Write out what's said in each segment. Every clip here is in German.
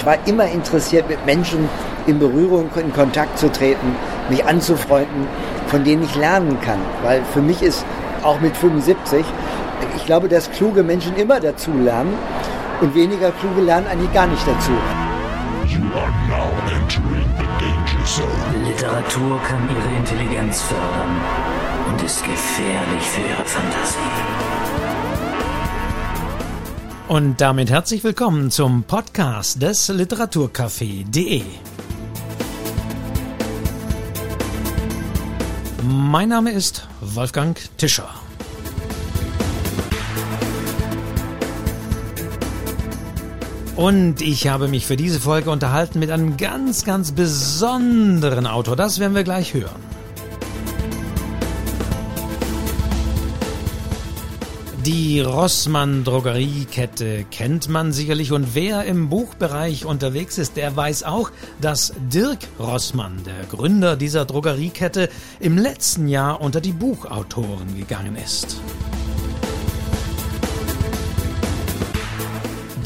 Ich war immer interessiert, mit Menschen in Berührung, in Kontakt zu treten, mich anzufreunden, von denen ich lernen kann. Weil für mich ist auch mit 75, ich glaube, dass kluge Menschen immer dazu lernen und weniger kluge lernen eigentlich gar nicht dazu. Literatur kann ihre Intelligenz fördern und ist gefährlich für ihre Fantasie. Und damit herzlich willkommen zum Podcast des Literaturcafé.de. Mein Name ist Wolfgang Tischer. Und ich habe mich für diese Folge unterhalten mit einem ganz, ganz besonderen Autor. Das werden wir gleich hören. Die Rossmann Drogeriekette kennt man sicherlich und wer im Buchbereich unterwegs ist, der weiß auch, dass Dirk Rossmann, der Gründer dieser Drogeriekette, im letzten Jahr unter die Buchautoren gegangen ist.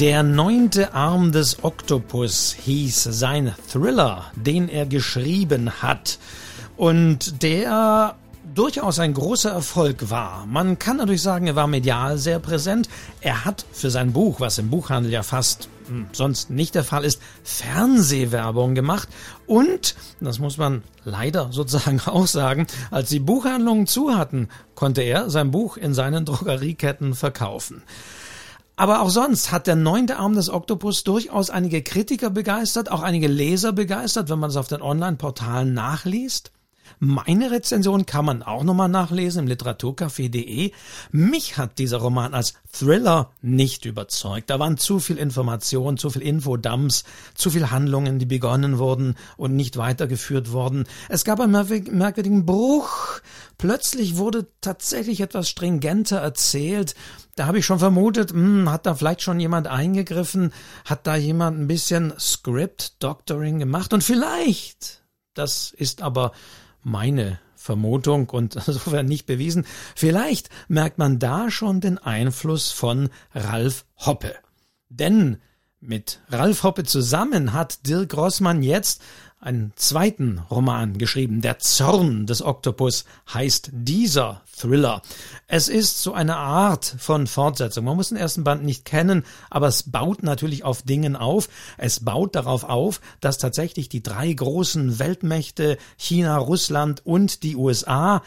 Der neunte Arm des Oktopus hieß sein Thriller, den er geschrieben hat. Und der durchaus ein großer Erfolg war. Man kann natürlich sagen, er war medial sehr präsent. Er hat für sein Buch, was im Buchhandel ja fast hm, sonst nicht der Fall ist, Fernsehwerbung gemacht und, das muss man leider sozusagen auch sagen, als die Buchhandlungen zu hatten, konnte er sein Buch in seinen Drogerieketten verkaufen. Aber auch sonst hat der neunte Arm des Oktopus durchaus einige Kritiker begeistert, auch einige Leser begeistert, wenn man es auf den Online-Portalen nachliest. Meine Rezension kann man auch nochmal nachlesen im literaturcafé.de. Mich hat dieser Roman als Thriller nicht überzeugt. Da waren zu viel Information, zu viel Infodumps, zu viel Handlungen, die begonnen wurden und nicht weitergeführt wurden. Es gab einen merkwürdigen Bruch. Plötzlich wurde tatsächlich etwas stringenter erzählt. Da habe ich schon vermutet, hm, hat da vielleicht schon jemand eingegriffen, hat da jemand ein bisschen Script Doctoring gemacht und vielleicht, das ist aber meine Vermutung und insofern nicht bewiesen. Vielleicht merkt man da schon den Einfluss von Ralf Hoppe. Denn mit Ralf Hoppe zusammen hat Dirk Rossmann jetzt einen zweiten Roman geschrieben. Der Zorn des Oktopus heißt dieser Thriller. Es ist so eine Art von Fortsetzung. Man muss den ersten Band nicht kennen, aber es baut natürlich auf Dingen auf. Es baut darauf auf, dass tatsächlich die drei großen Weltmächte China, Russland und die USA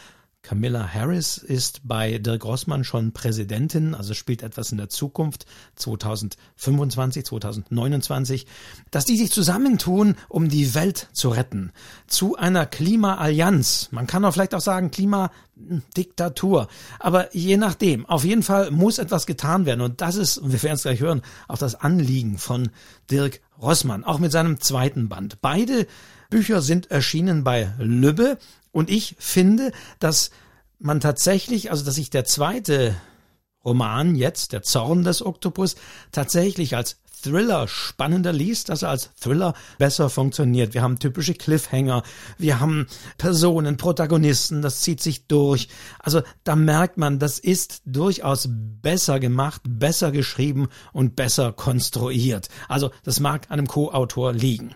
Camilla Harris ist bei Dirk Rossmann schon Präsidentin, also spielt etwas in der Zukunft 2025, 2029, dass die sich zusammentun, um die Welt zu retten. Zu einer Klimaallianz. Man kann auch vielleicht auch sagen Klimadiktatur. Aber je nachdem. Auf jeden Fall muss etwas getan werden. Und das ist, wir werden es gleich hören, auch das Anliegen von Dirk Rossmann. Auch mit seinem zweiten Band. Beide Bücher sind erschienen bei Lübbe und ich finde, dass man tatsächlich, also dass sich der zweite Roman jetzt, der Zorn des Oktopus, tatsächlich als Thriller spannender liest, dass er als Thriller besser funktioniert. Wir haben typische Cliffhanger, wir haben Personen, Protagonisten, das zieht sich durch. Also da merkt man, das ist durchaus besser gemacht, besser geschrieben und besser konstruiert. Also das mag einem Co-Autor liegen.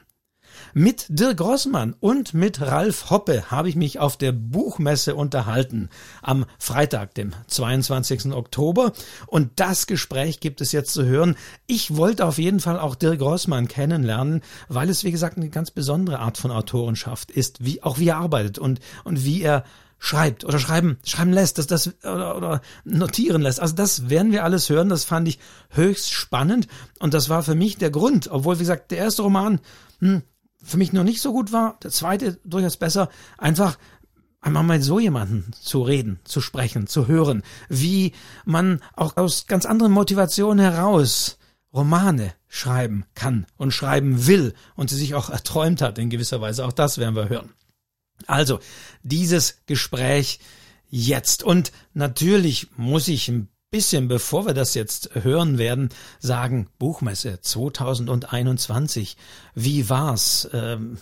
Mit Dirk Grossmann und mit Ralf Hoppe habe ich mich auf der Buchmesse unterhalten am Freitag, dem 22. Oktober. Und das Gespräch gibt es jetzt zu hören. Ich wollte auf jeden Fall auch Dirk Grossmann kennenlernen, weil es, wie gesagt, eine ganz besondere Art von Autorenschaft ist, wie, auch wie er arbeitet und, und wie er schreibt oder schreiben, schreiben lässt, dass das oder, oder notieren lässt. Also das werden wir alles hören. Das fand ich höchst spannend und das war für mich der Grund, obwohl wie gesagt der erste Roman hm, für mich noch nicht so gut war, der zweite durchaus besser, einfach einmal mal so jemanden zu reden, zu sprechen, zu hören, wie man auch aus ganz anderen Motivationen heraus Romane schreiben kann und schreiben will und sie sich auch erträumt hat in gewisser Weise. Auch das werden wir hören. Also, dieses Gespräch jetzt. Und natürlich muss ich ein bisschen, bevor wir das jetzt hören werden, sagen, Buchmesse 2021, wie war's? Ähm,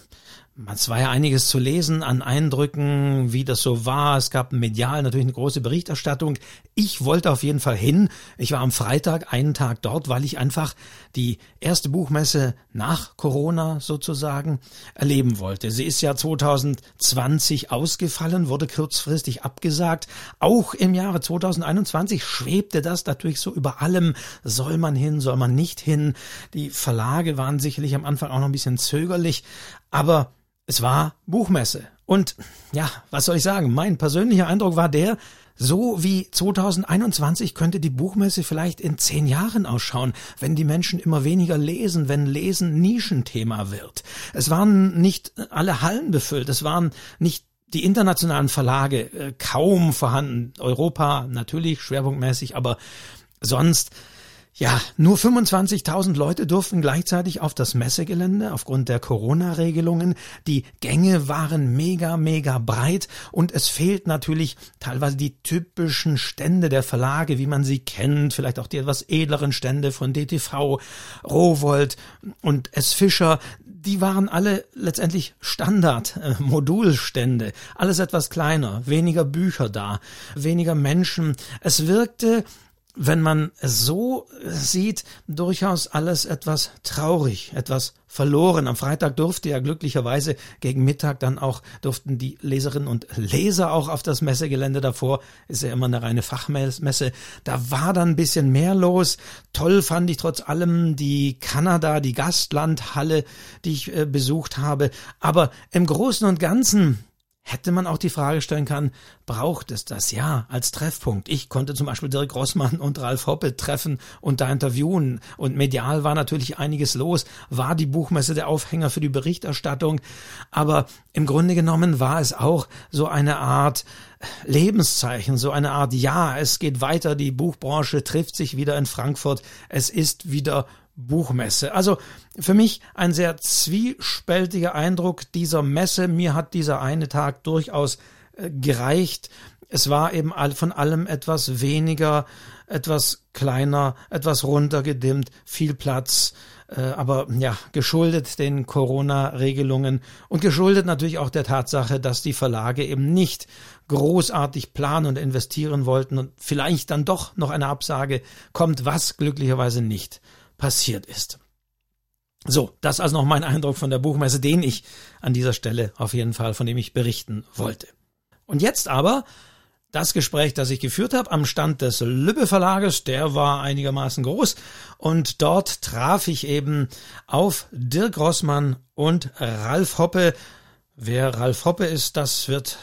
es war ja einiges zu lesen an Eindrücken, wie das so war. Es gab medial natürlich eine große Berichterstattung. Ich wollte auf jeden Fall hin. Ich war am Freitag einen Tag dort, weil ich einfach die erste Buchmesse nach Corona sozusagen erleben wollte. Sie ist ja 2020 ausgefallen, wurde kurzfristig abgesagt. Auch im Jahre 2021 schwebte das natürlich so über allem. Soll man hin, soll man nicht hin? Die Verlage waren sicherlich am Anfang auch noch ein bisschen zögerlich, aber es war Buchmesse. Und ja, was soll ich sagen? Mein persönlicher Eindruck war der, so wie 2021 könnte die Buchmesse vielleicht in zehn Jahren ausschauen, wenn die Menschen immer weniger lesen, wenn Lesen Nischenthema wird. Es waren nicht alle Hallen befüllt, es waren nicht die internationalen Verlage äh, kaum vorhanden. Europa natürlich schwerpunktmäßig, aber sonst ja, nur 25.000 Leute durften gleichzeitig auf das Messegelände aufgrund der Corona-Regelungen. Die Gänge waren mega, mega breit und es fehlt natürlich teilweise die typischen Stände der Verlage, wie man sie kennt, vielleicht auch die etwas edleren Stände von DTV, Rowold und S. Fischer. Die waren alle letztendlich Standard-Modulstände. Alles etwas kleiner, weniger Bücher da, weniger Menschen. Es wirkte wenn man es so sieht, durchaus alles etwas traurig, etwas verloren. Am Freitag durfte ja glücklicherweise gegen Mittag dann auch, durften die Leserinnen und Leser auch auf das Messegelände davor, ist ja immer eine reine Fachmesse, da war dann ein bisschen mehr los. Toll fand ich trotz allem die Kanada, die Gastlandhalle, die ich äh, besucht habe. Aber im Großen und Ganzen hätte man auch die Frage stellen können, braucht es das? Ja, als Treffpunkt. Ich konnte zum Beispiel Dirk Rossmann und Ralf Hoppe treffen und da interviewen. Und medial war natürlich einiges los, war die Buchmesse der Aufhänger für die Berichterstattung. Aber im Grunde genommen war es auch so eine Art Lebenszeichen, so eine Art Ja, es geht weiter, die Buchbranche trifft sich wieder in Frankfurt, es ist wieder Buchmesse. Also für mich ein sehr zwiespältiger Eindruck dieser Messe. Mir hat dieser eine Tag durchaus äh, gereicht. Es war eben von allem etwas weniger, etwas kleiner, etwas runtergedimmt, viel Platz, äh, aber ja, geschuldet den Corona-Regelungen und geschuldet natürlich auch der Tatsache, dass die Verlage eben nicht großartig planen und investieren wollten und vielleicht dann doch noch eine Absage kommt, was glücklicherweise nicht passiert ist. So, das also noch mein Eindruck von der Buchmesse, den ich an dieser Stelle auf jeden Fall, von dem ich berichten wollte. Und jetzt aber das Gespräch, das ich geführt habe am Stand des Lübbe Verlages, der war einigermaßen groß und dort traf ich eben auf Dirk Rossmann und Ralf Hoppe. Wer Ralf Hoppe ist, das wird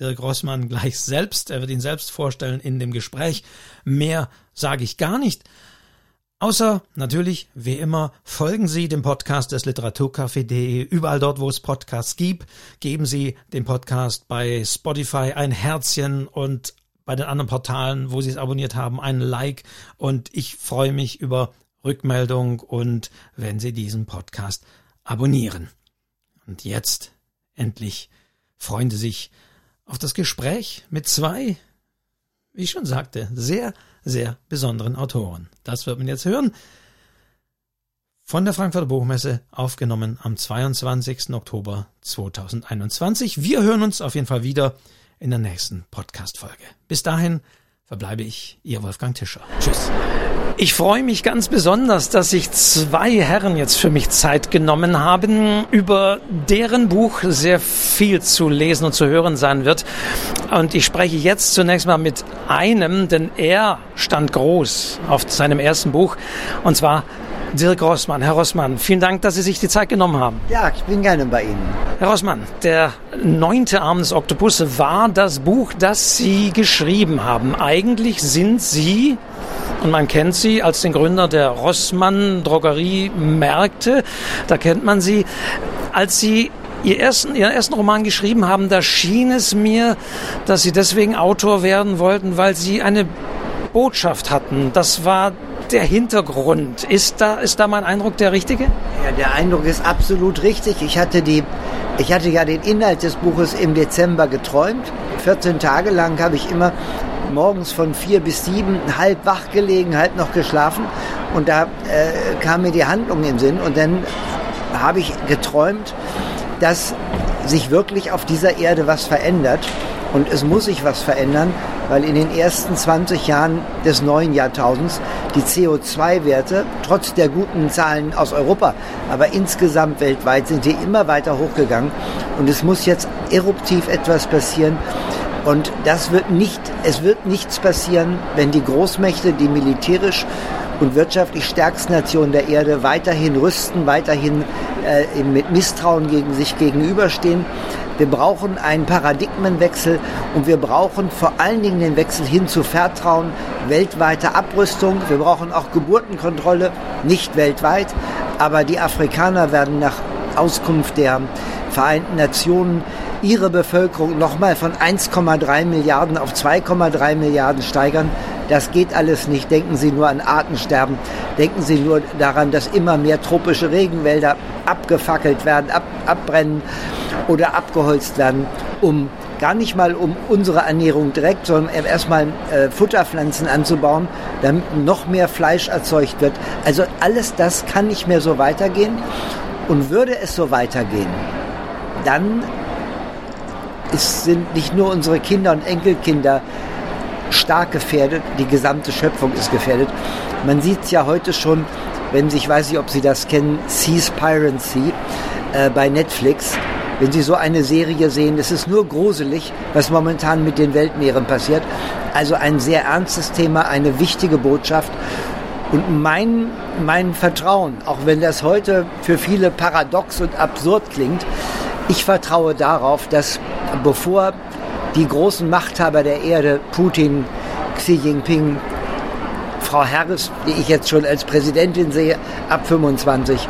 Dirk Rossmann gleich selbst, er wird ihn selbst vorstellen in dem Gespräch. Mehr sage ich gar nicht. Außer natürlich, wie immer, folgen Sie dem Podcast des Literaturcafé.de überall dort, wo es Podcasts gibt. Geben Sie dem Podcast bei Spotify ein Herzchen und bei den anderen Portalen, wo Sie es abonniert haben, ein Like. Und ich freue mich über Rückmeldung und wenn Sie diesen Podcast abonnieren. Und jetzt endlich freuen Sie sich auf das Gespräch mit zwei, wie ich schon sagte, sehr sehr besonderen Autoren. Das wird man jetzt hören. Von der Frankfurter Buchmesse aufgenommen am 22. Oktober 2021. Wir hören uns auf jeden Fall wieder in der nächsten Podcast-Folge. Bis dahin verbleibe ich, Ihr Wolfgang Tischer. Tschüss. Ich freue mich ganz besonders, dass sich zwei Herren jetzt für mich Zeit genommen haben, über deren Buch sehr viel zu lesen und zu hören sein wird. Und ich spreche jetzt zunächst mal mit einem, denn er stand groß auf seinem ersten Buch, und zwar Dirk Rossmann. Herr Rossmann, vielen Dank, dass Sie sich die Zeit genommen haben. Ja, ich bin gerne bei Ihnen. Herr Rossmann, der neunte Arm des Oktopus war das Buch, das Sie geschrieben haben. Eigentlich sind Sie und man kennt sie als den Gründer der Rossmann Drogeriemärkte. Da kennt man sie. Als sie ihr ersten, Ihren ersten Roman geschrieben haben, da schien es mir, dass Sie deswegen Autor werden wollten, weil Sie eine Botschaft hatten. Das war der Hintergrund. Ist da, ist da mein Eindruck der richtige? Ja, der Eindruck ist absolut richtig. Ich hatte, die, ich hatte ja den Inhalt des Buches im Dezember geträumt. 14 Tage lang habe ich immer morgens von vier bis sieben halb wach gelegen, halb noch geschlafen. Und da äh, kam mir die Handlung in den Sinn. Und dann habe ich geträumt, dass sich wirklich auf dieser Erde was verändert. Und es muss sich was verändern, weil in den ersten 20 Jahren des neuen Jahrtausends die CO2-Werte, trotz der guten Zahlen aus Europa, aber insgesamt weltweit sind die immer weiter hochgegangen. Und es muss jetzt eruptiv etwas passieren. Und das wird nicht, es wird nichts passieren, wenn die Großmächte, die militärisch und wirtschaftlich stärksten Nationen der Erde weiterhin rüsten, weiterhin äh, mit Misstrauen gegen sich gegenüberstehen. Wir brauchen einen Paradigmenwechsel und wir brauchen vor allen Dingen den Wechsel hin zu Vertrauen, weltweite Abrüstung. Wir brauchen auch Geburtenkontrolle, nicht weltweit, aber die Afrikaner werden nach Auskunft der Vereinten Nationen ihre Bevölkerung nochmal von 1,3 Milliarden auf 2,3 Milliarden steigern. Das geht alles nicht. Denken Sie nur an Artensterben. Denken Sie nur daran, dass immer mehr tropische Regenwälder abgefackelt werden, ab, abbrennen oder abgeholzt werden, um gar nicht mal um unsere Ernährung direkt, sondern erstmal äh, Futterpflanzen anzubauen, damit noch mehr Fleisch erzeugt wird. Also alles das kann nicht mehr so weitergehen. Und würde es so weitergehen, dann ist, sind nicht nur unsere Kinder und Enkelkinder stark gefährdet, die gesamte Schöpfung ist gefährdet. Man sieht es ja heute schon, wenn Sie, ich weiß nicht, ob Sie das kennen, Seaspiracy äh, bei Netflix. Wenn Sie so eine Serie sehen, es ist nur gruselig, was momentan mit den Weltmeeren passiert. Also ein sehr ernstes Thema, eine wichtige Botschaft. Und mein, mein Vertrauen, auch wenn das heute für viele paradox und absurd klingt, ich vertraue darauf, dass bevor die großen Machthaber der Erde, Putin, Xi Jinping, Frau Harris, die ich jetzt schon als Präsidentin sehe, ab 25,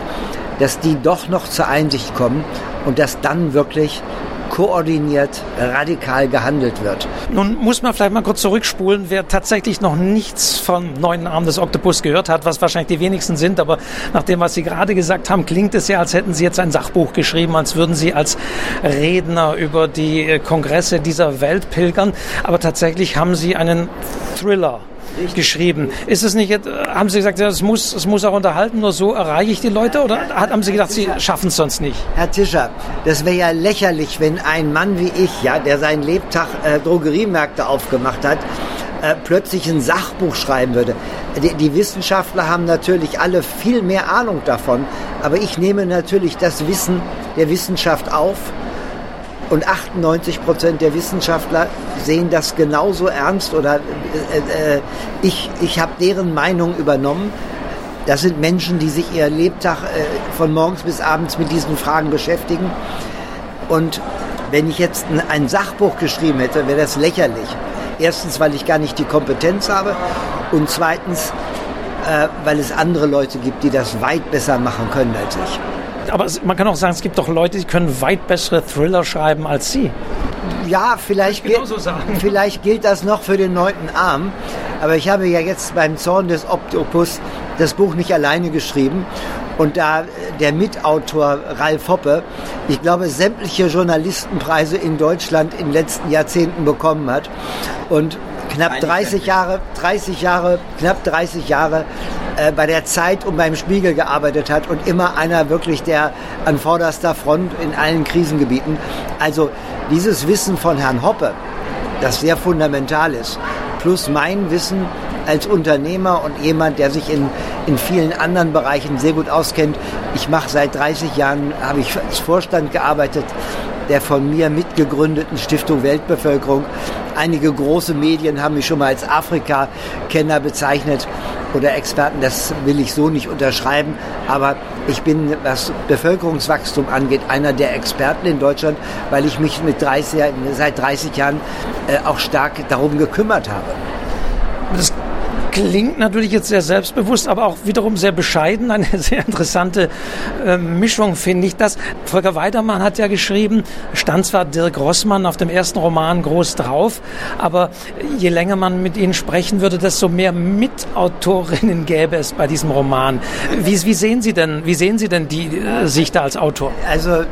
dass die doch noch zur Einsicht kommen und dass dann wirklich koordiniert, radikal gehandelt wird. Nun muss man vielleicht mal kurz zurückspulen, wer tatsächlich noch nichts vom neuen Arm des Oktopus gehört hat, was wahrscheinlich die wenigsten sind, aber nach dem, was Sie gerade gesagt haben, klingt es ja, als hätten Sie jetzt ein Sachbuch geschrieben, als würden Sie als Redner über die äh, Kongresse dieser Welt pilgern, aber tatsächlich haben Sie einen Thriller geschrieben. Ist es nicht, haben Sie gesagt, es muss, es muss auch unterhalten, nur so erreiche ich die Leute oder haben Sie gedacht, Sie schaffen es sonst nicht? Herr Tischer, das wäre ja lächerlich, wenn ein Mann wie ich, ja, der seinen Lebtag äh, Drogeriemärkte aufgemacht hat, äh, plötzlich ein Sachbuch schreiben würde. Die, die, Wissenschaftler haben natürlich alle viel mehr Ahnung davon, aber ich nehme natürlich das Wissen der Wissenschaft auf und 98 Prozent der Wissenschaftler sehen das genauso ernst oder äh, äh, ich, ich habe deren Meinung übernommen. Das sind Menschen, die sich ihr Lebtag äh, von morgens bis abends mit diesen Fragen beschäftigen. Und wenn ich jetzt ein, ein Sachbuch geschrieben hätte, wäre das lächerlich. Erstens, weil ich gar nicht die Kompetenz habe und zweitens, äh, weil es andere Leute gibt, die das weit besser machen können als ich aber man kann auch sagen, es gibt doch Leute, die können weit bessere Thriller schreiben als Sie. Ja, vielleicht, gilt, vielleicht gilt das noch für den neunten Arm. Aber ich habe ja jetzt beim Zorn des Oktopus das Buch nicht alleine geschrieben. Und da der Mitautor Ralf Hoppe, ich glaube, sämtliche Journalistenpreise in Deutschland in den letzten Jahrzehnten bekommen hat. Und knapp 30 Jahre, 30 Jahre, knapp 30 Jahre äh, bei der Zeit und beim Spiegel gearbeitet hat und immer einer wirklich der an vorderster Front in allen Krisengebieten. Also dieses Wissen von Herrn Hoppe, das sehr fundamental ist, plus mein Wissen als Unternehmer und jemand, der sich in, in vielen anderen Bereichen sehr gut auskennt. Ich mache seit 30 Jahren, habe ich als Vorstand gearbeitet der von mir mitgegründeten Stiftung Weltbevölkerung. Einige große Medien haben mich schon mal als Afrika-Kenner bezeichnet oder Experten, das will ich so nicht unterschreiben, aber ich bin, was Bevölkerungswachstum angeht, einer der Experten in Deutschland, weil ich mich mit 30, seit 30 Jahren äh, auch stark darum gekümmert habe. Das klingt natürlich jetzt sehr selbstbewusst, aber auch wiederum sehr bescheiden. Eine sehr interessante äh, Mischung, finde ich das. Volker Weidermann hat ja geschrieben, stand zwar Dirk Rossmann auf dem ersten Roman groß drauf, aber je länger man mit ihnen sprechen würde, desto mehr Mitautorinnen gäbe es bei diesem Roman. Wie, wie sehen Sie denn, wie sehen Sie denn die äh, sich da als Autor? Also äh,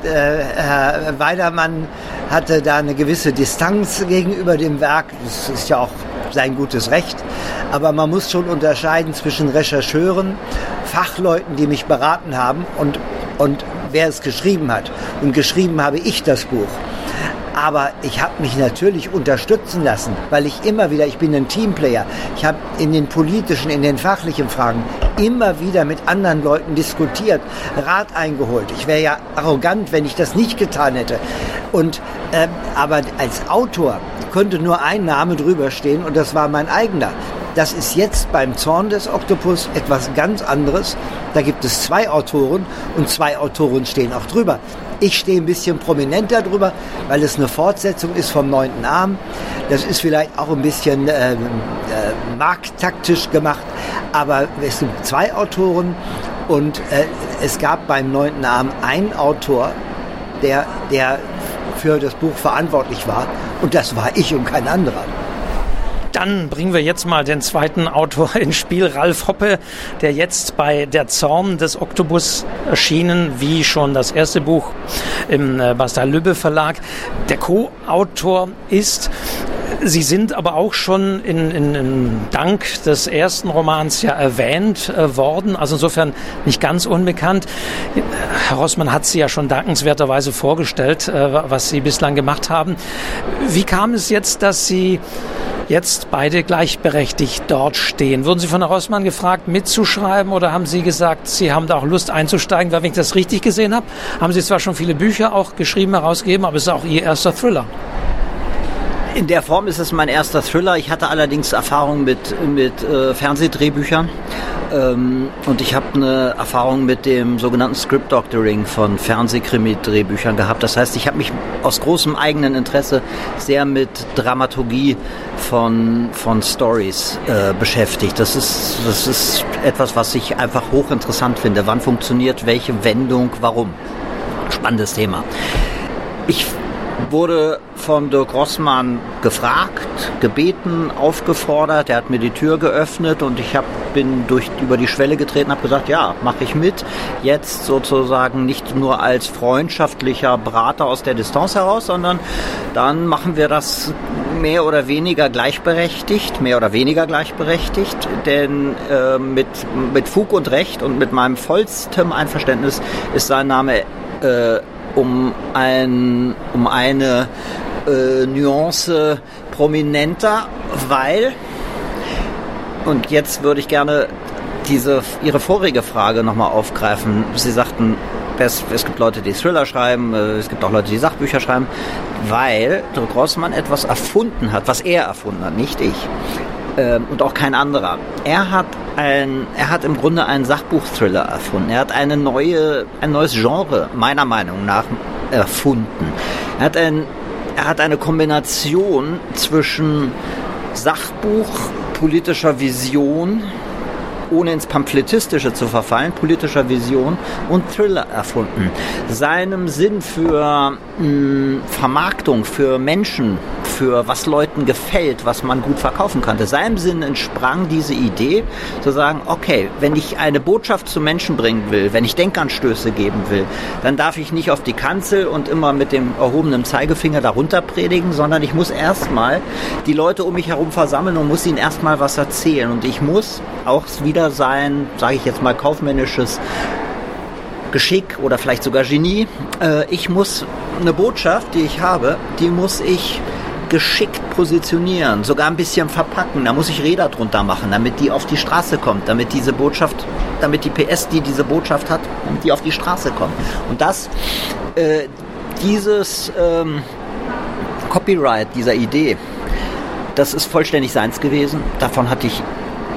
Herr Weidermann hatte da eine gewisse Distanz gegenüber dem Werk. Das ist ja auch sein gutes Recht. Aber man muss schon unterscheiden zwischen Rechercheuren, Fachleuten, die mich beraten haben und und wer es geschrieben hat. Und geschrieben habe ich das Buch. Aber ich habe mich natürlich unterstützen lassen, weil ich immer wieder, ich bin ein Teamplayer, ich habe in den politischen, in den fachlichen Fragen immer wieder mit anderen Leuten diskutiert, Rat eingeholt. Ich wäre ja arrogant, wenn ich das nicht getan hätte. Und äh, aber als Autor konnte nur ein Name drüber stehen und das war mein eigener. Das ist jetzt beim Zorn des Oktopus etwas ganz anderes. Da gibt es zwei Autoren und zwei Autoren stehen auch drüber. Ich stehe ein bisschen prominenter drüber, weil es eine Fortsetzung ist vom neunten Arm. Das ist vielleicht auch ein bisschen äh, äh, markttaktisch gemacht, aber es sind zwei Autoren und äh, es gab beim neunten Arm einen Autor, der, der für das Buch verantwortlich war und das war ich und kein anderer. Dann bringen wir jetzt mal den zweiten Autor ins Spiel, Ralf Hoppe, der jetzt bei Der Zorn des Oktopus erschienen, wie schon das erste Buch im äh, Basta Lübbe Verlag. Der Co-Autor ist Sie sind aber auch schon in, in, in Dank des ersten Romans ja erwähnt äh, worden, also insofern nicht ganz unbekannt. Herr Rossmann hat Sie ja schon dankenswerterweise vorgestellt, äh, was Sie bislang gemacht haben. Wie kam es jetzt, dass Sie jetzt beide gleichberechtigt dort stehen. Wurden Sie von Herrn Rossmann gefragt, mitzuschreiben oder haben Sie gesagt, Sie haben da auch Lust einzusteigen? Weil, wenn ich das richtig gesehen habe, haben Sie zwar schon viele Bücher auch geschrieben, herausgegeben, aber es ist auch Ihr erster Thriller. In der Form ist es mein erster Thriller. Ich hatte allerdings Erfahrung mit, mit äh, Fernsehdrehbüchern ähm, und ich habe eine Erfahrung mit dem sogenannten Script Doctoring von Fernsehkrimi-Drehbüchern gehabt. Das heißt, ich habe mich aus großem eigenen Interesse sehr mit Dramaturgie von, von Stories äh, beschäftigt. Das ist, das ist etwas, was ich einfach hochinteressant finde. Wann funktioniert welche Wendung, warum? Spannendes Thema. Ich wurde von Dirk Rossmann gefragt, gebeten, aufgefordert. Er hat mir die Tür geöffnet und ich hab, bin durch, über die Schwelle getreten, habe gesagt, ja, mache ich mit. Jetzt sozusagen nicht nur als freundschaftlicher Berater aus der Distanz heraus, sondern dann machen wir das mehr oder weniger gleichberechtigt, mehr oder weniger gleichberechtigt, denn äh, mit, mit Fug und Recht und mit meinem vollstem Einverständnis ist sein Name äh, um, ein, um eine äh, Nuance prominenter, weil, und jetzt würde ich gerne diese, Ihre vorige Frage nochmal aufgreifen. Sie sagten, es, es, gibt Leute, die Thriller schreiben, äh, es gibt auch Leute, die Sachbücher schreiben, weil Dirk Rossmann etwas erfunden hat, was er erfunden hat, nicht ich. Ähm, und auch kein anderer. Er hat ein, er hat im Grunde einen Sachbuch-Thriller erfunden. Er hat eine neue, ein neues Genre, meiner Meinung nach, erfunden. Er hat, ein, er hat eine Kombination zwischen Sachbuch, politischer Vision ohne ins Pamphletistische zu verfallen, politischer Vision und Thriller erfunden. Seinem Sinn für mh, mm, Vermarktung, für Menschen, für was Leuten gefällt, was man gut verkaufen könnte. Seinem Sinn entsprang diese Idee, zu sagen, okay, wenn ich eine Botschaft zu Menschen bringen will, wenn ich Denkanstöße geben will, dann darf ich nicht auf die Kanzel und immer mit dem erhobenen Zeigefinger darunter predigen, sondern ich muss erstmal die Leute um mich herum versammeln und muss ihnen erstmal was erzählen. Und ich muss auch wieder sein, sage ich jetzt mal, kaufmännisches Geschick oder vielleicht sogar Genie. Äh, ich muss eine Botschaft, die ich habe, die muss ich geschickt positionieren, sogar ein bisschen verpacken. Da muss ich Räder drunter machen, damit die auf die Straße kommt, damit diese Botschaft, damit die PS, die diese Botschaft hat, die auf die Straße kommt. Und das, äh, dieses ähm, Copyright dieser Idee, das ist vollständig seins gewesen. Davon hatte ich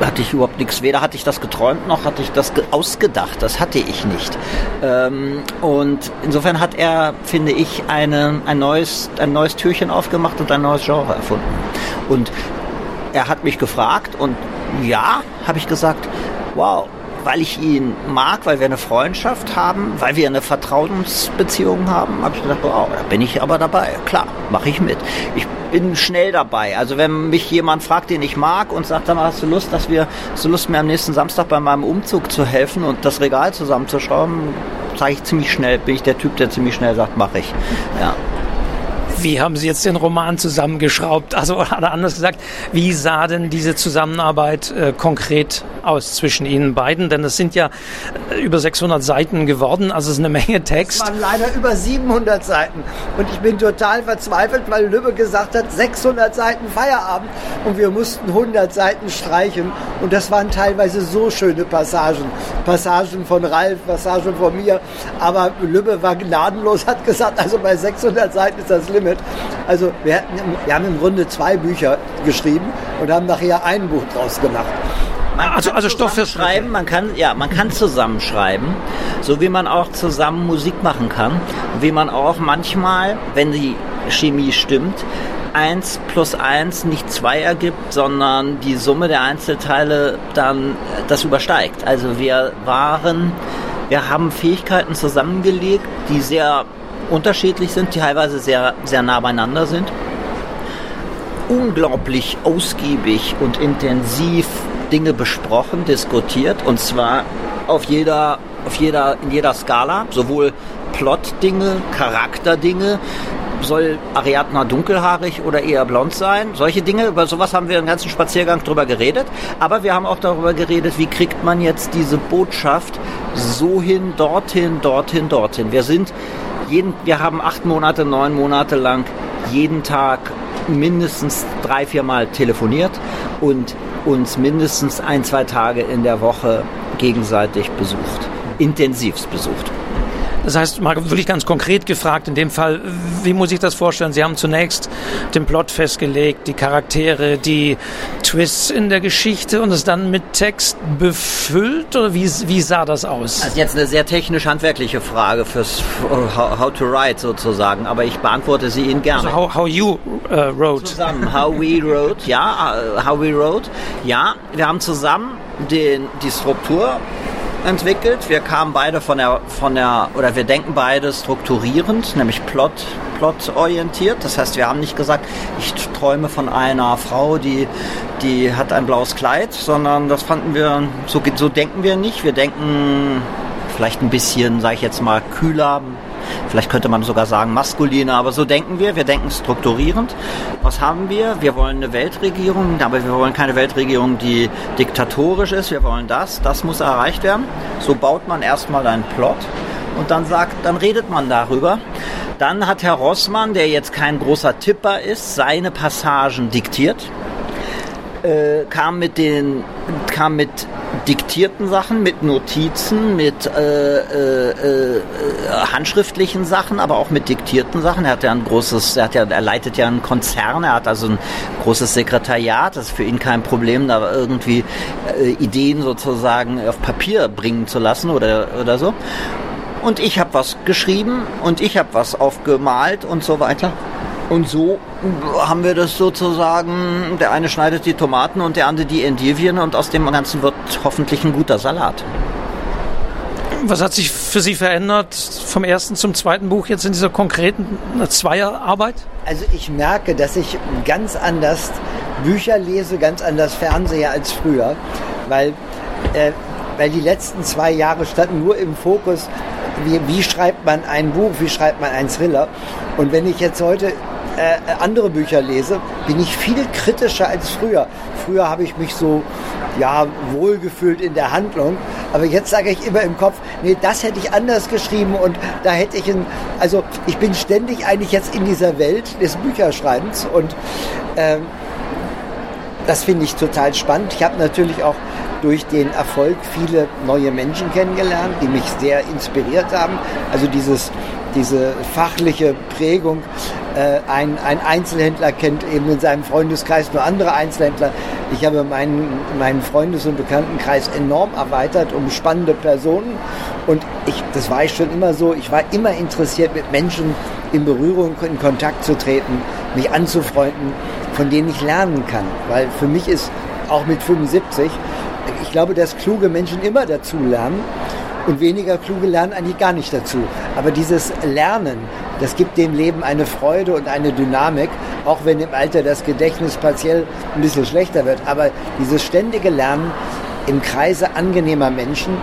hatte ich überhaupt nichts. Weder hatte ich das geträumt, noch hatte ich das ausgedacht. Das hatte ich nicht. Ähm, und insofern hat er, finde ich, eine, ein, neues, ein neues Türchen aufgemacht und ein neues Genre erfunden. Und er hat mich gefragt und ja, habe ich gesagt, wow, weil ich ihn mag, weil wir eine Freundschaft haben, weil wir eine Vertrauensbeziehung haben, habe ich gedacht, wow, da bin ich aber dabei. Klar, mache ich mit. Ich bin schnell dabei. Also wenn mich jemand fragt, den ich mag und sagt, dann hast du Lust, dass wir, hast du Lust, mir am nächsten Samstag bei meinem Umzug zu helfen und das Regal zusammenzuschrauben, sage ich ziemlich schnell, bin ich der Typ, der ziemlich schnell sagt, mache ich. Ja. Wie haben Sie jetzt den Roman zusammengeschraubt? Also oder anders gesagt, wie sah denn diese Zusammenarbeit äh, konkret aus zwischen Ihnen beiden? Denn es sind ja äh, über 600 Seiten geworden, also es ist eine Menge Text. Es waren leider über 700 Seiten und ich bin total verzweifelt, weil Lübbe gesagt hat, 600 Seiten Feierabend und wir mussten 100 Seiten streichen und das waren teilweise so schöne Passagen. Passagen von Ralf, Passagen von mir, aber Lübbe war gnadenlos, hat gesagt, also bei 600 Seiten ist das Limit. Also wir, hatten, wir haben im Grunde zwei Bücher geschrieben und haben nachher ein Buch draus gemacht. Man also, also Stoff fürs Schreiben, man kann, ja, man kann zusammenschreiben, so wie man auch zusammen Musik machen kann, wie man auch manchmal, wenn die Chemie stimmt, 1 plus 1 nicht 2 ergibt, sondern die Summe der Einzelteile dann das übersteigt. Also wir waren, wir haben Fähigkeiten zusammengelegt, die sehr unterschiedlich sind, die teilweise sehr, sehr nah beieinander sind. Unglaublich ausgiebig und intensiv Dinge besprochen, diskutiert und zwar auf jeder, auf jeder, in jeder Skala, sowohl Plot-Dinge, Charakter-Dinge, soll Ariadna dunkelhaarig oder eher blond sein? Solche Dinge, über sowas haben wir den ganzen Spaziergang drüber geredet. Aber wir haben auch darüber geredet, wie kriegt man jetzt diese Botschaft so hin, dorthin, dorthin, dorthin. Wir sind jeden, wir haben acht Monate, neun Monate lang jeden Tag mindestens drei, vier Mal telefoniert und uns mindestens ein, zwei Tage in der Woche gegenseitig besucht. Intensivst besucht. Das heißt, mal wirklich ganz konkret gefragt, in dem Fall, wie muss ich das vorstellen? Sie haben zunächst den Plot festgelegt, die Charaktere, die Twists in der Geschichte und es dann mit Text befüllt oder wie, wie sah das aus? Das ist jetzt eine sehr technisch-handwerkliche Frage fürs how, how, to write sozusagen, aber ich beantworte sie Ihnen gerne. Also how, how you uh, wrote. Zusammen, how we wrote, ja, uh, how we wrote, ja, wir haben zusammen den, die Struktur entwickelt. Wir kamen beide von der, von der, oder wir denken beide strukturierend, nämlich Plot, Plot-orientiert. Das heißt, wir haben nicht gesagt, ich träume von einer Frau, die, die hat ein blaues Kleid, sondern das fanden wir, so, so denken wir nicht. Wir denken vielleicht ein bisschen, sage ich jetzt mal, kühler, Vielleicht könnte man sogar sagen maskuliner, aber so denken wir. Wir denken strukturierend. Was haben wir? Wir wollen eine Weltregierung, aber wir wollen keine Weltregierung, die diktatorisch ist. Wir wollen das. Das muss erreicht werden. So baut man erstmal einen Plot und dann sagt, dann redet man darüber. Dann hat Herr Rossmann, der jetzt kein großer Tipper ist, seine Passagen diktiert. Äh, kam mit den kam mit diktierten Sachen, mit Notizen, mit äh, äh, äh, handschriftlichen Sachen, aber auch mit diktierten Sachen. Er hat ja ein großes, er hat ja, er leitet ja einen Konzern, er hat also ein großes Sekretariat. Das ist für ihn kein Problem, da irgendwie äh, Ideen sozusagen auf Papier bringen zu lassen oder oder so. Und ich habe was geschrieben und ich habe was aufgemalt und so weiter. Und so haben wir das sozusagen, der eine schneidet die Tomaten und der andere die Endivien und aus dem Ganzen wird hoffentlich ein guter Salat. Was hat sich für Sie verändert vom ersten zum zweiten Buch jetzt in dieser konkreten Zweierarbeit? Also ich merke, dass ich ganz anders Bücher lese, ganz anders Fernsehe als früher, weil, äh, weil die letzten zwei Jahre standen nur im Fokus, wie, wie schreibt man ein Buch, wie schreibt man einen Thriller. Und wenn ich jetzt heute äh, andere Bücher lese, bin ich viel kritischer als früher. Früher habe ich mich so ja, wohlgefühlt in der Handlung. Aber jetzt sage ich immer im Kopf, nee, das hätte ich anders geschrieben und da hätte ich ein, also ich bin ständig eigentlich jetzt in dieser Welt des Bücherschreibens und ähm, das finde ich total spannend. Ich habe natürlich auch durch den Erfolg viele neue Menschen kennengelernt, die mich sehr inspiriert haben. Also dieses, diese fachliche Prägung äh, ein, ein Einzelhändler kennt eben in seinem Freundeskreis nur andere Einzelhändler. Ich habe meinen, meinen Freundes- und Bekanntenkreis enorm erweitert um spannende Personen. Und ich, das war ich schon immer so, ich war immer interessiert, mit Menschen in Berührung, in Kontakt zu treten, mich anzufreunden, von denen ich lernen kann. Weil für mich ist auch mit 75, ich glaube, dass kluge Menschen immer dazu lernen und weniger kluge lernen eigentlich gar nicht dazu. Aber dieses Lernen, das gibt dem Leben eine Freude und eine Dynamik, auch wenn im Alter das Gedächtnis partiell ein bisschen schlechter wird. Aber dieses ständige Lernen im Kreise angenehmer Menschen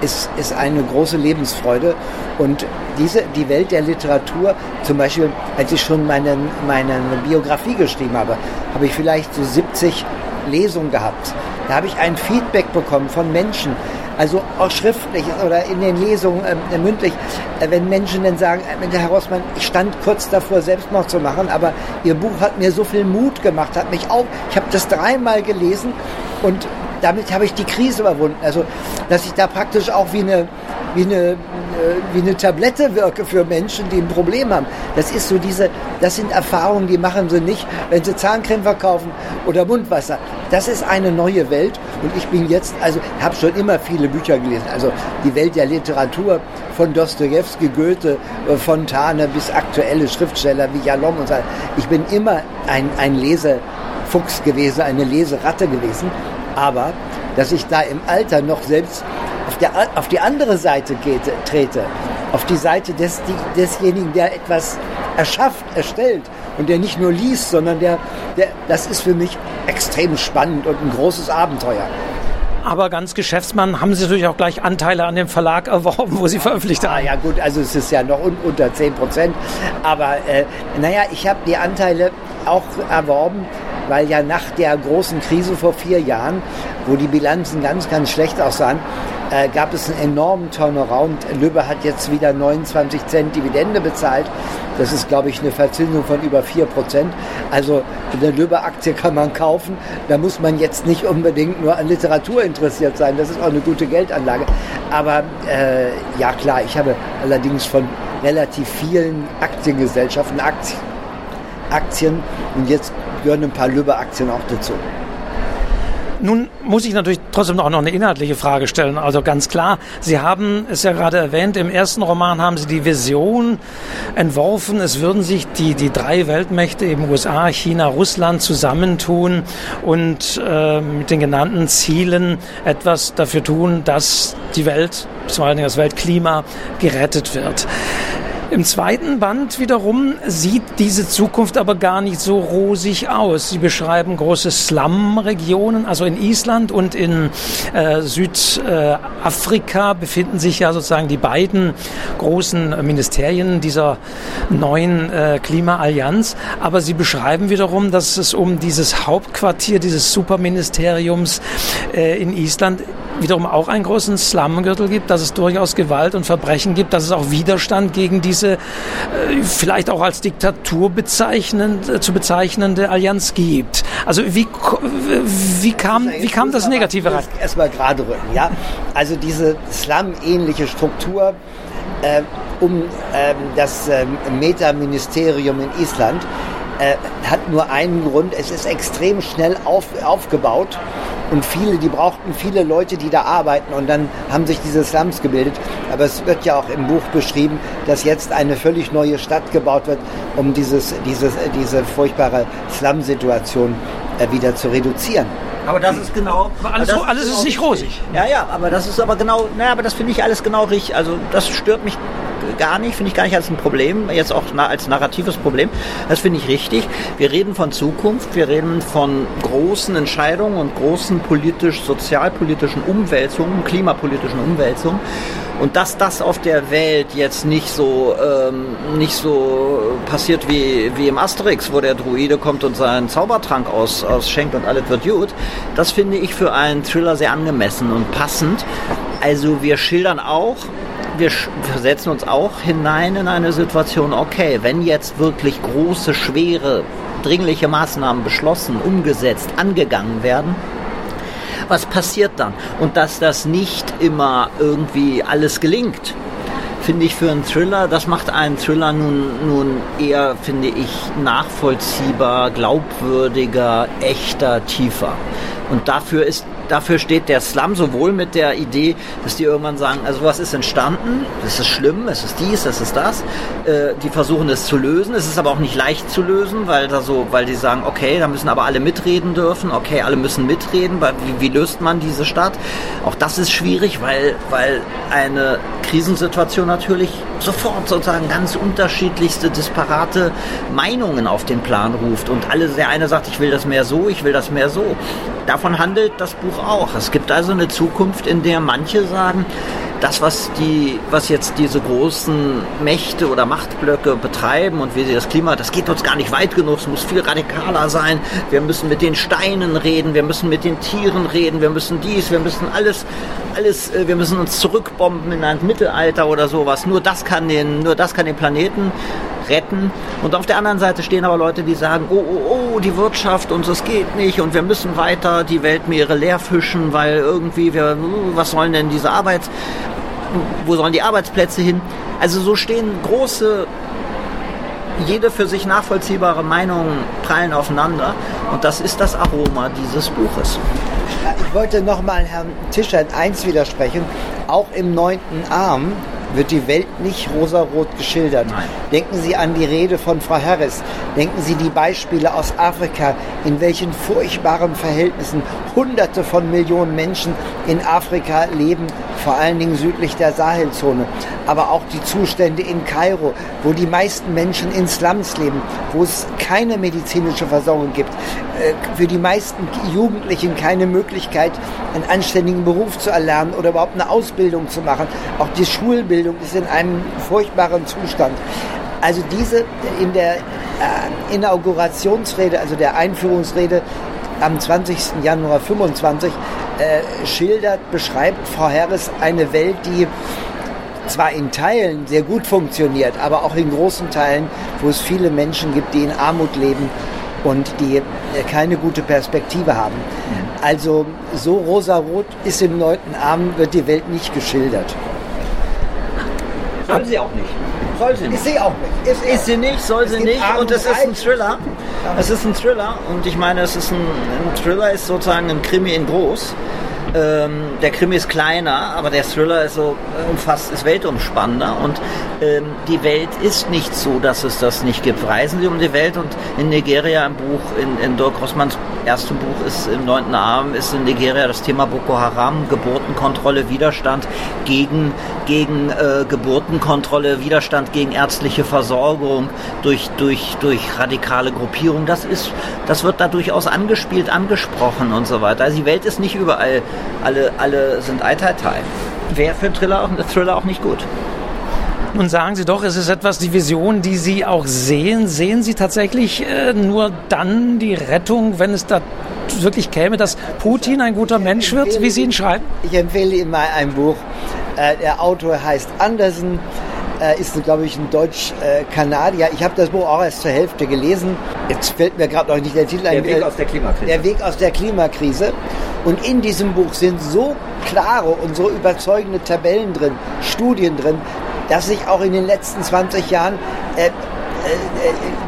ist, ist eine große Lebensfreude. Und diese, die Welt der Literatur, zum Beispiel, als ich schon meine, meine Biografie geschrieben habe, habe ich vielleicht so 70 Lesungen gehabt. Da habe ich ein Feedback bekommen von Menschen, also auch schriftlich oder in den Lesungen äh, mündlich, äh, wenn Menschen dann sagen, äh, Herr Rossmann, ich stand kurz davor, Selbstmord zu machen, aber Ihr Buch hat mir so viel Mut gemacht, hat mich auch, ich habe das dreimal gelesen und damit habe ich die Krise überwunden. Also, dass ich da praktisch auch wie eine, wie eine, äh, wie eine Tablette wirke für Menschen, die ein Problem haben. Das ist so diese, das sind Erfahrungen, die machen sie nicht, wenn sie Zahncreme verkaufen oder Mundwasser. Das ist eine neue Welt und ich bin jetzt, also habe schon immer viele Bücher gelesen. Also die Welt der Literatur von Dostoevsky, Goethe, äh, Fontane bis aktuelle Schriftsteller wie Jalom und so. Ich bin immer ein, ein Lesefuchs gewesen, eine Leseratte gewesen. Aber dass ich da im Alter noch selbst auf, der, auf die andere Seite geht, trete, auf die Seite des, desjenigen, der etwas erschafft, erstellt und der nicht nur liest, sondern der, der, das ist für mich extrem spannend und ein großes Abenteuer. Aber ganz Geschäftsmann haben Sie natürlich auch gleich Anteile an dem Verlag erworben, wo Sie veröffentlicht haben. Ah, ja gut, also es ist ja noch un unter 10 Prozent. Aber äh, naja, ich habe die Anteile auch erworben, weil ja nach der großen Krise vor vier Jahren, wo die Bilanzen ganz, ganz schlecht aussahen, äh, gab es einen enormen Turnaround. Löbe hat jetzt wieder 29 Cent Dividende bezahlt. Das ist, glaube ich, eine Verzinsung von über 4 Prozent. Also eine Löbe-Aktie kann man kaufen. Da muss man jetzt nicht unbedingt nur an Literatur interessiert sein. Das ist auch eine gute Geldanlage. Aber äh, ja klar, ich habe allerdings von relativ vielen Aktiengesellschaften Aktien, Aktien und jetzt gehören ein paar Löbe-Aktien auch dazu. Nun muss ich natürlich trotzdem auch noch eine inhaltliche Frage stellen. Also ganz klar, Sie haben es ja gerade erwähnt, im ersten Roman haben Sie die Vision entworfen, es würden sich die, die drei Weltmächte, eben USA, China, Russland, zusammentun und äh, mit den genannten Zielen etwas dafür tun, dass die Welt, vor allem das Weltklima, gerettet wird. Im zweiten Band wiederum sieht diese Zukunft aber gar nicht so rosig aus. Sie beschreiben große Slum-Regionen, also in Island und in äh, Südafrika befinden sich ja sozusagen die beiden großen Ministerien dieser neuen äh, Klimaallianz. Aber sie beschreiben wiederum, dass es um dieses Hauptquartier dieses Superministeriums äh, in Island wiederum auch einen großen Slumgürtel gibt, dass es durchaus Gewalt und Verbrechen gibt, dass es auch Widerstand gegen diese äh, vielleicht auch als Diktatur bezeichnend, äh, zu bezeichnende Allianz gibt. Also wie, wie kam, wie kam das Negative rein? Erstmal gerade rücken, ja. Also diese Slum-ähnliche Struktur äh, um ähm, das ähm, Meta-Ministerium in Island äh, hat nur einen Grund, es ist extrem schnell auf, aufgebaut. Und viele, die brauchten viele Leute, die da arbeiten. Und dann haben sich diese Slums gebildet. Aber es wird ja auch im Buch beschrieben, dass jetzt eine völlig neue Stadt gebaut wird, um dieses, dieses, diese furchtbare Slum-Situation wieder zu reduzieren. Aber das ist genau. Aber alles, alles ist, ist nicht rosig. Ja, ja, aber das ist aber genau, naja, aber das finde ich alles genau richtig. Also das stört mich gar nicht, finde ich gar nicht als ein Problem, jetzt auch als narratives Problem. Das finde ich richtig. Wir reden von Zukunft, wir reden von großen Entscheidungen und großen politisch, sozialpolitischen Umwälzungen, klimapolitischen Umwälzungen. Und dass das auf der Welt jetzt nicht so, ähm, nicht so passiert wie, wie im Asterix, wo der Druide kommt und seinen Zaubertrank aus, ausschenkt und alles wird gut, das finde ich für einen Thriller sehr angemessen und passend. Also wir schildern auch, wir versetzen uns auch hinein in eine Situation, okay, wenn jetzt wirklich große, schwere, dringliche Maßnahmen beschlossen, umgesetzt, angegangen werden, was passiert dann? Und dass das nicht immer irgendwie alles gelingt, finde ich für einen Thriller, das macht einen Thriller nun, nun eher, finde ich, nachvollziehbar, glaubwürdiger, echter, tiefer. Und dafür ist dafür steht der Slum sowohl mit der Idee, dass die irgendwann sagen, also was ist entstanden, das ist schlimm, es ist dies, es ist das. Äh, die versuchen es zu lösen. Es ist aber auch nicht leicht zu lösen, weil da so, weil die sagen, okay, da müssen aber alle mitreden dürfen, okay, alle müssen mitreden, weil wie, wie löst man diese Stadt? Auch das ist schwierig, weil, weil eine Krisensituation natürlich sofort sozusagen ganz unterschiedlichste, disparate Meinungen auf den Plan ruft. Und alle, der eine sagt, ich will das mehr so, ich will das mehr so. Davon handelt das Buch auch. Es gibt also eine Zukunft, in der manche sagen, das, was die, was jetzt diese großen Mächte oder Machtblöcke betreiben und wie sie das Klima, das geht uns gar nicht weit genug, es muss viel radikaler sein. Wir müssen mit den Steinen reden, wir müssen mit den Tieren reden, wir müssen dies, wir müssen alles, alles, äh, wir müssen uns zurückbomben in ein Mittelalter oder sowas. Nur das kann den, nur das kann den Planeten retten. Und auf der anderen Seite stehen aber Leute, die sagen, oh, oh, oh, die Wirtschaft und es geht nicht und wir müssen weiter die Weltmeere leer fischen, weil irgendwie wir, was sollen denn diese Arbeits, wo sollen die Arbeitsplätze hin? Also so stehen große jede für sich nachvollziehbare Meinung prallen aufeinander und das ist das Aroma dieses Buches. Ich wollte nochmal Herrn Tischert eins widersprechen. Auch im neunten Arm wird die Welt nicht rosarot geschildert. Nein. Denken Sie an die Rede von Frau Harris. Denken Sie die Beispiele aus Afrika, in welchen furchtbaren Verhältnissen Hunderte von Millionen Menschen in Afrika leben, vor allen Dingen südlich der Sahelzone. Aber auch die Zustände in Kairo, wo die meisten Menschen in Slums leben, wo es keine medizinische Versorgung gibt, äh, für die meisten Jugendlichen keine Möglichkeit, einen anständigen Beruf zu erlernen oder überhaupt eine Ausbildung zu machen. Auch die Schulbildung ist in einem furchtbaren Zustand. Also diese in der äh, Inaugurationsrede, also der Einführungsrede am 20. Januar 25 äh, schildert, beschreibt Frau Harris eine Welt, die zwar in Teilen sehr gut funktioniert, aber auch in großen Teilen, wo es viele Menschen gibt, die in Armut leben und die äh, keine gute Perspektive haben. Also so rosarot ist im neunten Abend, wird die Welt nicht geschildert. Soll sie auch nicht. Soll sie nicht. Ist sie auch nicht. Ist, ist sie nicht, soll sie nicht. Und es ist ein. Thriller. Es ist ein Thriller. Und ich meine, es ist ein, ein Thriller ist sozusagen ein Krimi in groß. Ähm, der Krimi ist kleiner, aber der Thriller ist so äh, umfasst, ist weltumspannender und ähm, die Welt ist nicht so, dass es das nicht gibt. Reisen Sie um die Welt und in Nigeria im Buch, in, in Dirk Rossmanns erstem Buch ist im neunten Abend ist in Nigeria das Thema Boko Haram, Geburtenkontrolle, Widerstand gegen, gegen äh, Geburtenkontrolle, Widerstand gegen ärztliche Versorgung durch, durch, durch radikale Gruppierungen. Das ist, das wird da durchaus angespielt, angesprochen und so weiter. Also die Welt ist nicht überall, alle, alle sind ei tai tai. Wäre für einen Thriller auch, einen Thriller auch nicht gut. Nun sagen Sie doch, es ist etwas die Vision, die Sie auch sehen. Sehen Sie tatsächlich äh, nur dann die Rettung, wenn es da wirklich käme, dass Putin ein guter Mensch wird, wie Sie ihn schreiben? Ich empfehle Ihnen mal ein Buch. Äh, der Autor heißt Andersen, äh, ist, glaube ich, ein Deutsch-Kanadier. Ich habe das Buch auch erst zur Hälfte gelesen. Jetzt fällt mir gerade noch nicht der Titel ein. Äh, der Klimakrise. Der Weg aus der Klimakrise. Und in diesem Buch sind so klare und so überzeugende Tabellen drin, Studien drin, dass sich auch in den letzten 20 Jahren äh, äh, äh,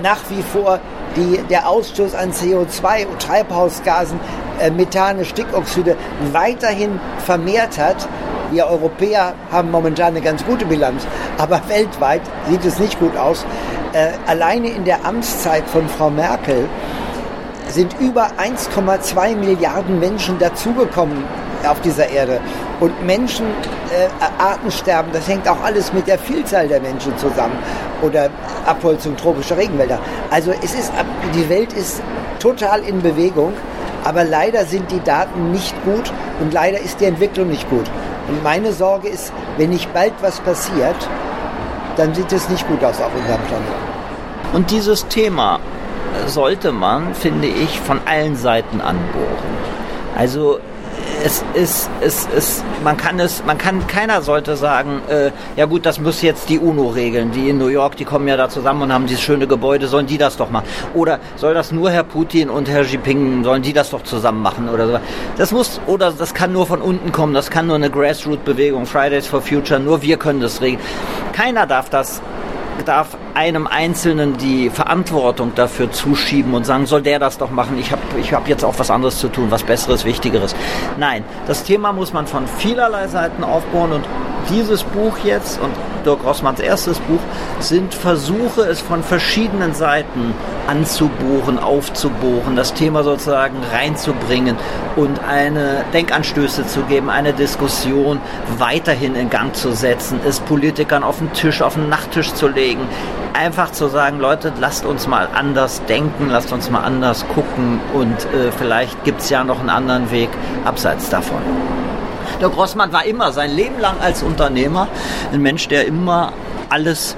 nach wie vor die, der Ausstoß an CO2 und Treibhausgasen, äh, Methane, Stickoxide weiterhin vermehrt hat. Wir Europäer haben momentan eine ganz gute Bilanz, aber weltweit sieht es nicht gut aus. Äh, alleine in der Amtszeit von Frau Merkel sind über 1,2 Milliarden Menschen dazugekommen auf dieser Erde. Und Menschen, äh, Artensterben, das hängt auch alles mit der Vielzahl der Menschen zusammen. Oder Abholzung tropischer Regenwälder. Also es ist, die Welt ist total in Bewegung, aber leider sind die Daten nicht gut und leider ist die Entwicklung nicht gut. Und meine Sorge ist, wenn nicht bald was passiert, dann sieht es nicht gut aus auf unserem Planeten. Und dieses Thema sollte man, finde ich, von allen Seiten anbohren. Also es ist, es ist, man kann es, man kann, keiner sollte sagen, äh, ja gut, das muss jetzt die UNO regeln. Die in New York, die kommen ja da zusammen und haben dieses schöne Gebäude, sollen die das doch machen? Oder soll das nur Herr Putin und Herr Jinping, sollen die das doch zusammen machen oder so? Das muss, oder das kann nur von unten kommen, das kann nur eine Grassroot-Bewegung, Fridays for Future, nur wir können das regeln. Keiner darf das darf einem Einzelnen die Verantwortung dafür zuschieben und sagen, soll der das doch machen, ich habe ich hab jetzt auch was anderes zu tun, was Besseres, Wichtigeres. Nein, das Thema muss man von vielerlei Seiten aufbauen und dieses Buch jetzt und Dirk Rossmanns erstes Buch sind Versuche, es von verschiedenen Seiten anzubohren, aufzubohren, das Thema sozusagen reinzubringen und eine Denkanstöße zu geben, eine Diskussion weiterhin in Gang zu setzen, es Politikern auf den Tisch, auf den Nachttisch zu legen, einfach zu sagen, Leute, lasst uns mal anders denken, lasst uns mal anders gucken und äh, vielleicht gibt es ja noch einen anderen Weg abseits davon. Der Grossmann war immer sein Leben lang als Unternehmer ein Mensch, der immer alles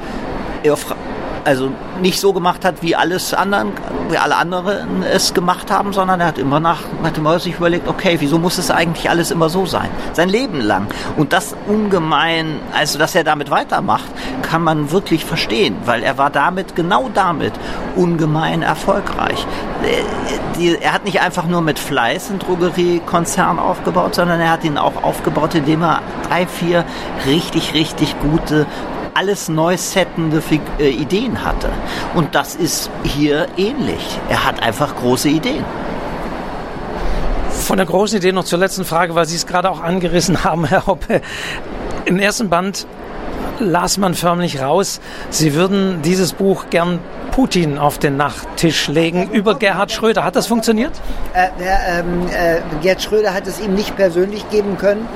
also nicht so gemacht hat, wie alles anderen, wie alle anderen es gemacht haben, sondern er hat immer nach, hat sich überlegt, okay, wieso muss es eigentlich alles immer so sein? Sein Leben lang. Und das ungemein, also dass er damit weitermacht, kann man wirklich verstehen, weil er war damit, genau damit, ungemein erfolgreich. Er hat nicht einfach nur mit Fleiß einen Drogeriekonzern aufgebaut, sondern er hat ihn auch aufgebaut, indem er drei, vier richtig, richtig gute alles neu settende äh, Ideen hatte. Und das ist hier ähnlich. Er hat einfach große Ideen. Von der großen Idee noch zur letzten Frage, weil Sie es gerade auch angerissen haben, Herr Hoppe. Im ersten Band las man förmlich raus, Sie würden dieses Buch gern Putin auf den Nachttisch legen über Gerhard Schröder. Hat das funktioniert? Äh, der, ähm, äh, Gerhard Schröder hat es ihm nicht persönlich geben können,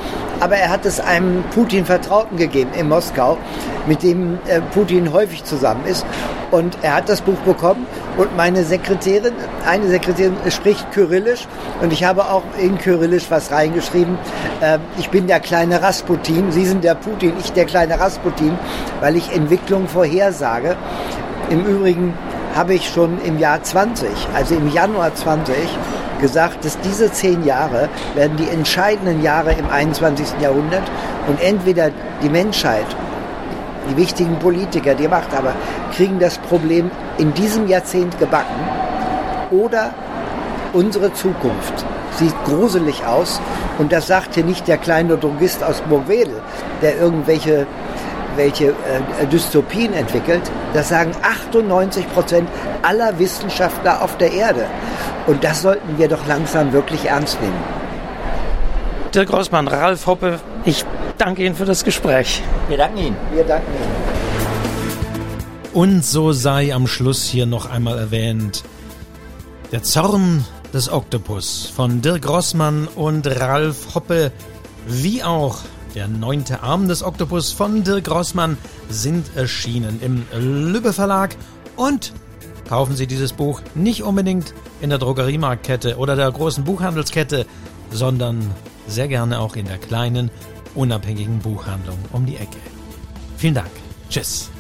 aber er hat es einem Putin-Vertrauten gegeben in Moskau, mit dem äh, Putin häufig zusammen ist. Und er hat das Buch bekommen und meine Sekretärin, eine Sekretärin spricht Kyrillisch und ich habe auch in Kyrillisch was reingeschrieben. Äh, ich bin der kleine Rasputin, Sie sind der Putin, ich der kleine Rasputin, weil ich Entwicklung vorhersage. Im Übrigen habe ich schon im Jahr 20, also im Januar 20, gesagt, dass diese zehn Jahre werden die entscheidenden Jahre im 21. Jahrhundert und entweder die Menschheit, die wichtigen Politiker, die Machthaber, kriegen das Problem in diesem Jahrzehnt gebacken oder unsere Zukunft sieht gruselig aus und das sagt hier nicht der kleine Drogist aus Burgwedel, der irgendwelche welche äh, Dystopien entwickelt, das sagen 98 Prozent aller Wissenschaftler auf der Erde. Und das sollten wir doch langsam wirklich ernst nehmen. Dirk Grossmann, Ralf Hoppe, ich danke Ihnen für das Gespräch. Wir danken Ihnen. Wir danken Ihnen. Und so sei am Schluss hier noch einmal erwähnt, der Zorn des Oktopus von Dirk Grossmann und Ralf Hoppe, wie auch der neunte Arm des Oktopus von Dirk Rossmann sind erschienen im Lübbe Verlag und kaufen Sie dieses Buch nicht unbedingt in der Drogeriemarktkette oder der großen Buchhandelskette, sondern sehr gerne auch in der kleinen, unabhängigen Buchhandlung um die Ecke. Vielen Dank. Tschüss.